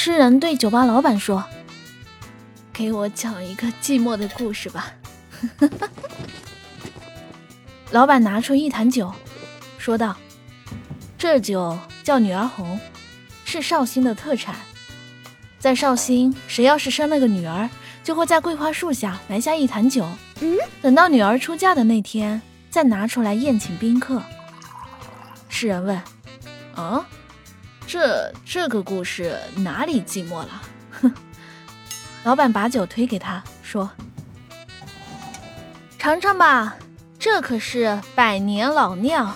诗人对酒吧老板说：“给我讲一个寂寞的故事吧。”老板拿出一坛酒，说道：“这酒叫女儿红，是绍兴的特产。在绍兴，谁要是生了个女儿，就会在桂花树下埋下一坛酒，等到女儿出嫁的那天，再拿出来宴请宾客。”诗人问：“啊？”这这个故事哪里寂寞了？哼！老板把酒推给他，说：“尝尝吧，这可是百年老酿。”